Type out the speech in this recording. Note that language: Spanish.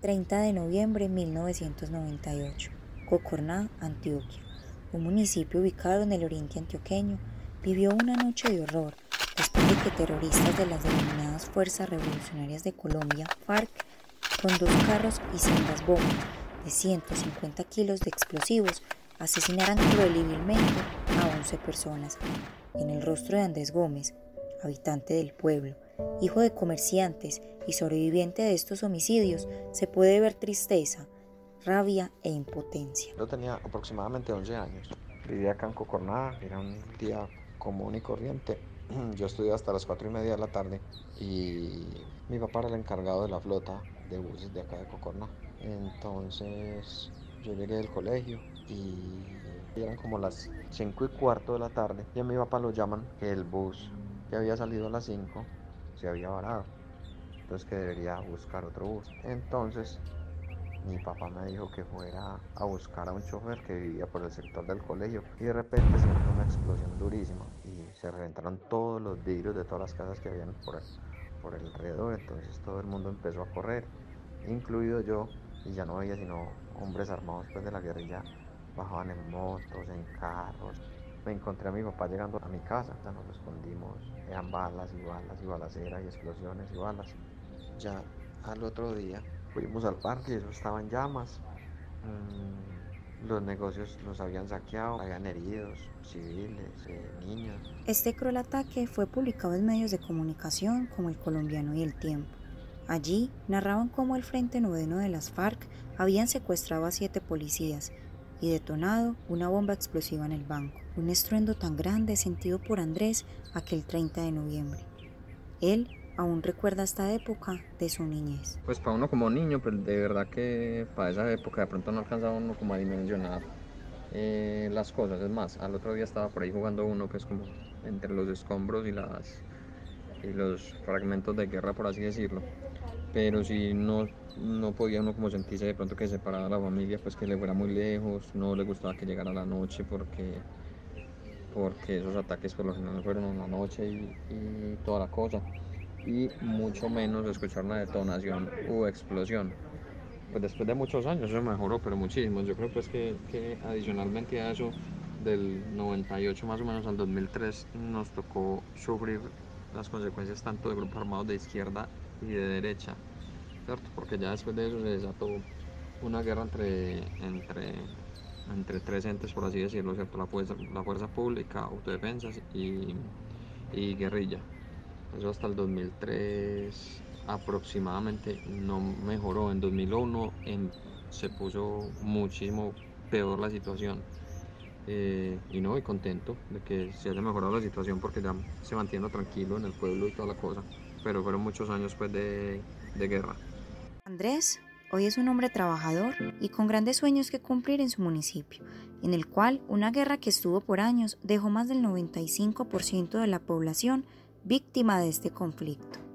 30 de noviembre de 1998, Cocorná, Antioquia. Un municipio ubicado en el oriente antioqueño vivió una noche de horror después de que terroristas de las denominadas Fuerzas Revolucionarias de Colombia, FARC, con dos carros y sendas bombas de 150 kilos de explosivos, asesinaran cruel y vilmente a 11 personas. En el rostro de Andrés Gómez, habitante del pueblo, hijo de comerciantes y sobreviviente de estos homicidios, se puede ver tristeza, rabia e impotencia. Yo tenía aproximadamente 11 años. Vivía acá en Cocorná, era un día común y corriente. Yo estudié hasta las 4 y media de la tarde y mi papá era el encargado de la flota de buses de acá de Cocorná. Entonces yo llegué del colegio y eran como las 5 y cuarto de la tarde y a mi papá lo llaman el bus que había salido a las 5 se había varado. Entonces que debería buscar otro bus. Entonces mi papá me dijo que fuera a buscar a un chofer que vivía por el sector del colegio y de repente se hizo una explosión durísima y se reventaron todos los vidrios de todas las casas que habían por por alrededor. Entonces todo el mundo empezó a correr, incluido yo, y ya no había sino hombres armados pues, de la guerrilla. Bajaban en motos, en carros. Me encontré a mi papá llegando a mi casa, nos escondimos, eran balas y balas y balaceras y explosiones y balas. Ya al otro día fuimos al parque y eso estaba en llamas. Mm, los negocios los habían saqueado, habían heridos, civiles, eh, niños. Este cruel ataque fue publicado en medios de comunicación como El Colombiano y El Tiempo. Allí narraban cómo el Frente Noveno de las FARC habían secuestrado a siete policías y detonado una bomba explosiva en el banco. Un estruendo tan grande sentido por Andrés aquel 30 de noviembre. Él aún recuerda esta época de su niñez. Pues para uno como niño, pues de verdad que para esa época de pronto no alcanzaba uno como a dimensionar eh, las cosas. Es más, al otro día estaba por ahí jugando uno que es como entre los escombros y las y los fragmentos de guerra, por así decirlo. Pero si no, no podía uno como sentirse de pronto que separaba a la familia, pues que le fuera muy lejos, no le gustaba que llegara la noche porque porque esos ataques por lo general fueron en la noche y, y toda la cosa y mucho menos escuchar una detonación u explosión. Pues después de muchos años eso mejoró, pero muchísimo. Yo creo pues que, que adicionalmente a eso, del 98 más o menos al 2003, nos tocó sufrir las consecuencias tanto de grupos armados de izquierda y de derecha, ¿cierto? Porque ya después de eso se desató una guerra entre, entre, entre tres entes, por así decirlo, ¿cierto? La fuerza, la fuerza pública, autodefensas y, y guerrilla. Eso hasta el 2003 aproximadamente no mejoró. En 2001 se puso muchísimo peor la situación. Eh, y no, y contento de que se haya mejorado la situación porque ya se mantiene tranquilo en el pueblo y toda la cosa. Pero fueron muchos años pues de, de guerra. Andrés hoy es un hombre trabajador y con grandes sueños que cumplir en su municipio, en el cual una guerra que estuvo por años dejó más del 95% de la población víctima de este conflicto.